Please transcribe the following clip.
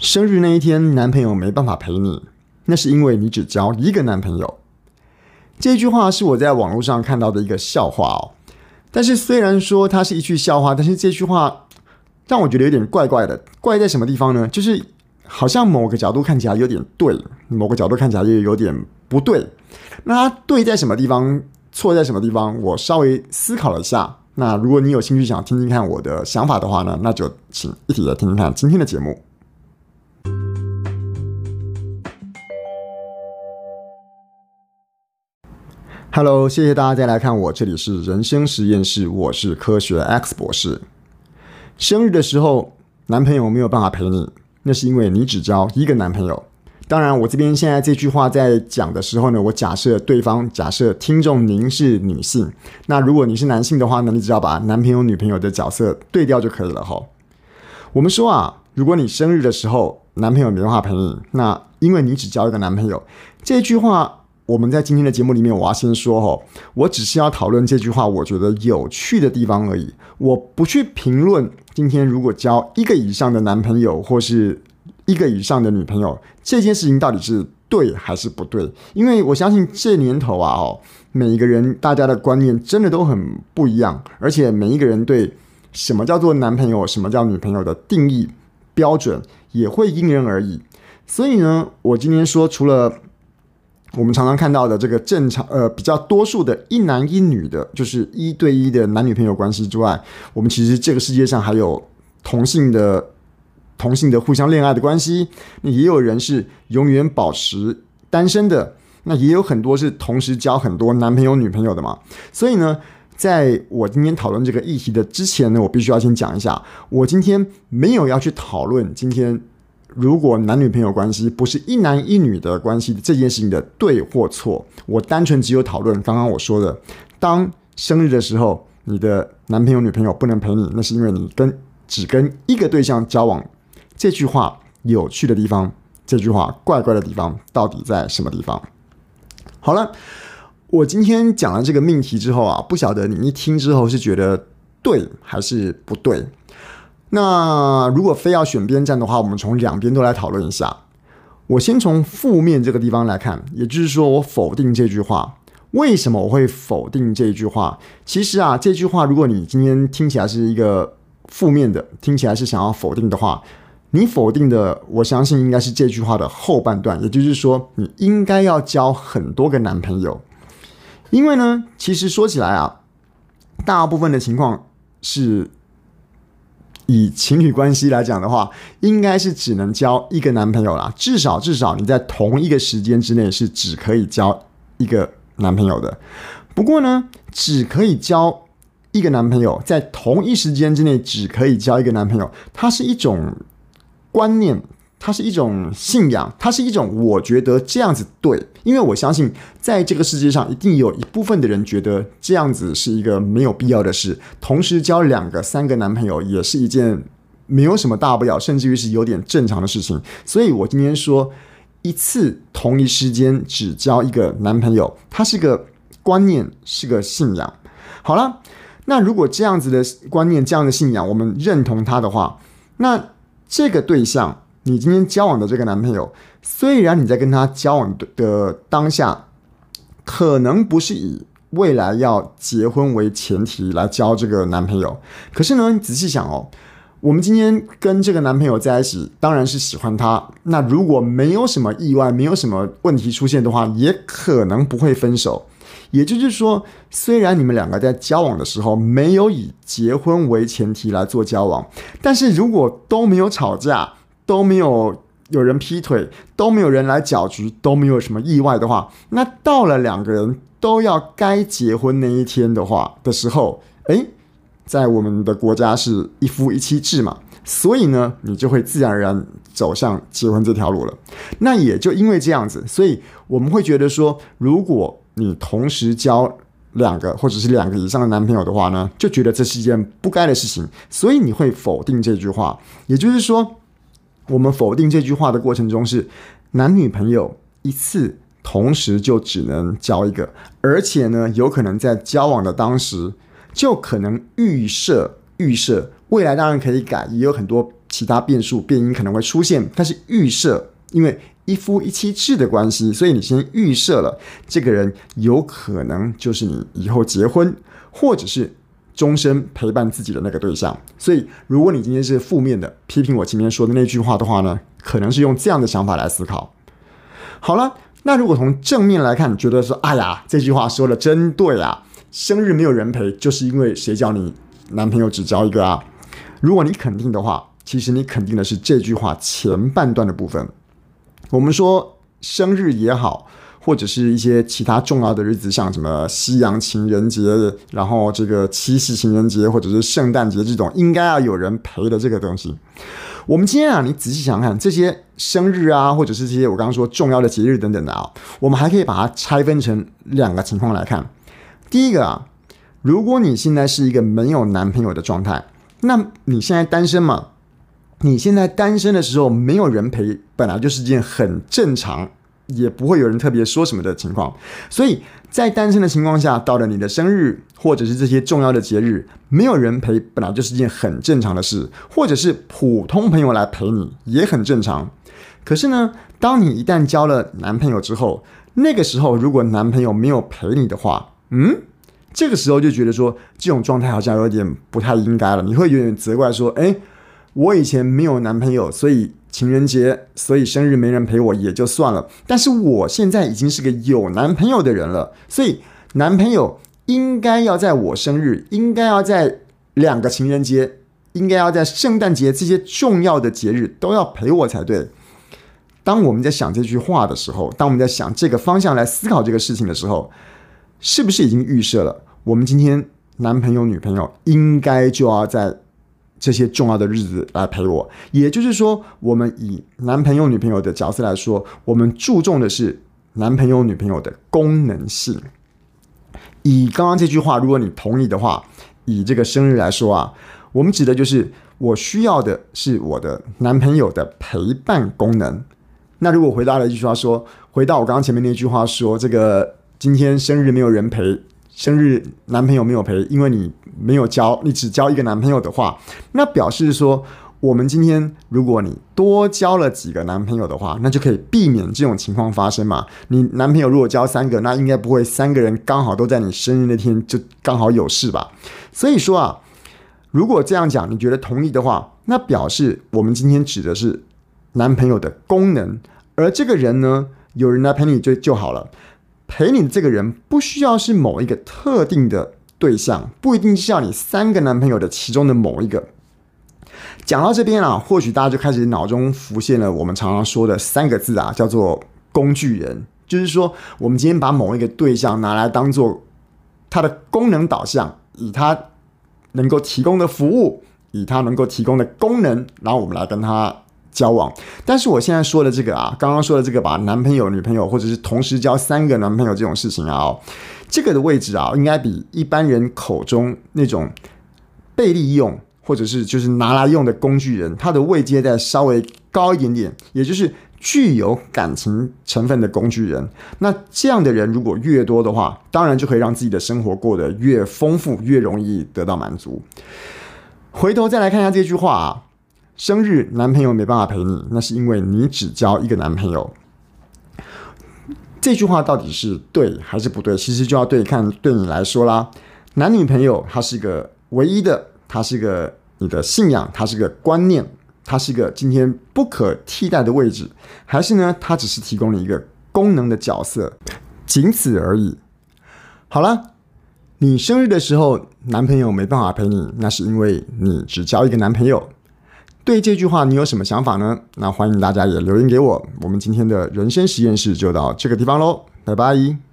生日那一天，男朋友没办法陪你，那是因为你只交一个男朋友。这句话是我在网络上看到的一个笑话哦。但是虽然说它是一句笑话，但是这句话让我觉得有点怪怪的。怪在什么地方呢？就是好像某个角度看起来有点对，某个角度看起来又有点不对。那它对在什么地方？错在什么地方？我稍微思考了一下。那如果你有兴趣想听听看我的想法的话呢，那就请一起来听听看今天的节目。Hello，谢谢大家再来看我，这里是人生实验室，我是科学 X 博士。生日的时候，男朋友没有办法陪你，那是因为你只交一个男朋友。当然，我这边现在这句话在讲的时候呢，我假设对方，假设听众您是女性，那如果你是男性的话呢，你只要把男朋友、女朋友的角色对调就可以了哈。我们说啊，如果你生日的时候男朋友没办法陪你，那因为你只交一个男朋友，这句话。我们在今天的节目里面，我要先说哈，我只是要讨论这句话，我觉得有趣的地方而已。我不去评论今天如果交一个以上的男朋友或是一个以上的女朋友这件事情到底是对还是不对，因为我相信这年头啊，哦，每一个人大家的观念真的都很不一样，而且每一个人对什么叫做男朋友、什么叫女朋友的定义标准也会因人而异。所以呢，我今天说除了。我们常常看到的这个正常呃比较多数的一男一女的，就是一对一的男女朋友关系之外，我们其实这个世界上还有同性的同性的互相恋爱的关系，那也有人是永远保持单身的，那也有很多是同时交很多男朋友女朋友的嘛。所以呢，在我今天讨论这个议题的之前呢，我必须要先讲一下，我今天没有要去讨论今天。如果男女朋友关系不是一男一女的关系，这件事情的对或错，我单纯只有讨论刚刚我说的，当生日的时候，你的男朋友女朋友不能陪你，那是因为你跟只跟一个对象交往。这句话有趣的地方，这句话怪怪的地方到底在什么地方？好了，我今天讲了这个命题之后啊，不晓得你一听之后是觉得对还是不对？那如果非要选边站的话，我们从两边都来讨论一下。我先从负面这个地方来看，也就是说，我否定这句话。为什么我会否定这句话？其实啊，这句话如果你今天听起来是一个负面的，听起来是想要否定的话，你否定的，我相信应该是这句话的后半段，也就是说，你应该要交很多个男朋友。因为呢，其实说起来啊，大部分的情况是。以情侣关系来讲的话，应该是只能交一个男朋友啦。至少至少你在同一个时间之内是只可以交一个男朋友的。不过呢，只可以交一个男朋友，在同一时间之内只可以交一个男朋友，它是一种观念。它是一种信仰，它是一种我觉得这样子对，因为我相信在这个世界上一定有一部分的人觉得这样子是一个没有必要的事，同时交两个、三个男朋友也是一件没有什么大不了，甚至于是有点正常的事情。所以我今天说一次同一时间只交一个男朋友，它是个观念，是个信仰。好了，那如果这样子的观念、这样的信仰，我们认同它的话，那这个对象。你今天交往的这个男朋友，虽然你在跟他交往的的当下，可能不是以未来要结婚为前提来交这个男朋友，可是呢，你仔细想哦，我们今天跟这个男朋友在一起，当然是喜欢他。那如果没有什么意外，没有什么问题出现的话，也可能不会分手。也就是说，虽然你们两个在交往的时候没有以结婚为前提来做交往，但是如果都没有吵架，都没有有人劈腿，都没有人来搅局，都没有什么意外的话，那到了两个人都要该结婚那一天的话的时候，诶，在我们的国家是一夫一妻制嘛，所以呢，你就会自然而然走向结婚这条路了。那也就因为这样子，所以我们会觉得说，如果你同时交两个或者是两个以上的男朋友的话呢，就觉得这是一件不该的事情，所以你会否定这句话，也就是说。我们否定这句话的过程中是，男女朋友一次同时就只能交一个，而且呢，有可能在交往的当时就可能预设预设未来当然可以改，也有很多其他变数变因可能会出现，但是预设，因为一夫一妻制的关系，所以你先预设了这个人有可能就是你以后结婚或者是终身陪伴自己的那个对象。所以，如果你今天是负面的批评我今天说的那句话的话呢，可能是用这样的想法来思考。好了，那如果从正面来看，你觉得说，哎呀，这句话说的真对啊，生日没有人陪，就是因为谁叫你男朋友只交一个啊？如果你肯定的话，其实你肯定的是这句话前半段的部分。我们说生日也好，或者是一些其他重要的日子，像什么西洋情人节，然后这个七夕情人节，或者是圣诞节这种，应该要有人陪的这个东西。我们今天啊，你仔细想想，这些生日啊，或者是这些我刚刚说重要的节日等等的啊，我们还可以把它拆分成两个情况来看。第一个啊，如果你现在是一个没有男朋友的状态，那你现在单身嘛？你现在单身的时候没有人陪，本来就是件很正常，也不会有人特别说什么的情况。所以在单身的情况下，到了你的生日或者是这些重要的节日，没有人陪，本来就是件很正常的事，或者是普通朋友来陪你也很正常。可是呢，当你一旦交了男朋友之后，那个时候如果男朋友没有陪你的话，嗯，这个时候就觉得说这种状态好像有点不太应该了，你会有点责怪说，哎。我以前没有男朋友，所以情人节，所以生日没人陪我也就算了。但是我现在已经是个有男朋友的人了，所以男朋友应该要在我生日，应该要在两个情人节，应该要在圣诞节这些重要的节日都要陪我才对。当我们在想这句话的时候，当我们在想这个方向来思考这个事情的时候，是不是已经预设了我们今天男朋友、女朋友应该就要在这些重要的日子来陪我，也就是说，我们以男朋友、女朋友的角色来说，我们注重的是男朋友、女朋友的功能性。以刚刚这句话，如果你同意的话，以这个生日来说啊，我们指的就是我需要的是我的男朋友的陪伴功能。那如果回答了一句话说，回到我刚刚前面那句话说，这个今天生日没有人陪。生日男朋友没有陪，因为你没有交，你只交一个男朋友的话，那表示说，我们今天如果你多交了几个男朋友的话，那就可以避免这种情况发生嘛。你男朋友如果交三个，那应该不会三个人刚好都在你生日那天就刚好有事吧？所以说啊，如果这样讲，你觉得同意的话，那表示我们今天指的是男朋友的功能，而这个人呢，有人来陪你就就好了。陪你这个人不需要是某一个特定的对象，不一定是要你三个男朋友的其中的某一个。讲到这边啊，或许大家就开始脑中浮现了我们常常说的三个字啊，叫做工具人。就是说，我们今天把某一个对象拿来当做他的功能导向，以他能够提供的服务，以他能够提供的功能，然后我们来跟他。交往，但是我现在说的这个啊，刚刚说的这个把男朋友、女朋友，或者是同时交三个男朋友这种事情啊，哦，这个的位置啊，应该比一般人口中那种被利用，或者是就是拿来用的工具人，他的位阶再稍微高一点点，也就是具有感情成分的工具人。那这样的人如果越多的话，当然就可以让自己的生活过得越丰富，越容易得到满足。回头再来看一下这句话啊。生日男朋友没办法陪你，那是因为你只交一个男朋友。这句话到底是对还是不对？其实就要对看对你来说啦。男女朋友它是一个唯一的，它是一个你的信仰，它是个观念，它是一个今天不可替代的位置，还是呢？它只是提供了一个功能的角色，仅此而已。好了，你生日的时候男朋友没办法陪你，那是因为你只交一个男朋友。对这句话你有什么想法呢？那欢迎大家也留言给我。我们今天的人生实验室就到这个地方喽，拜拜。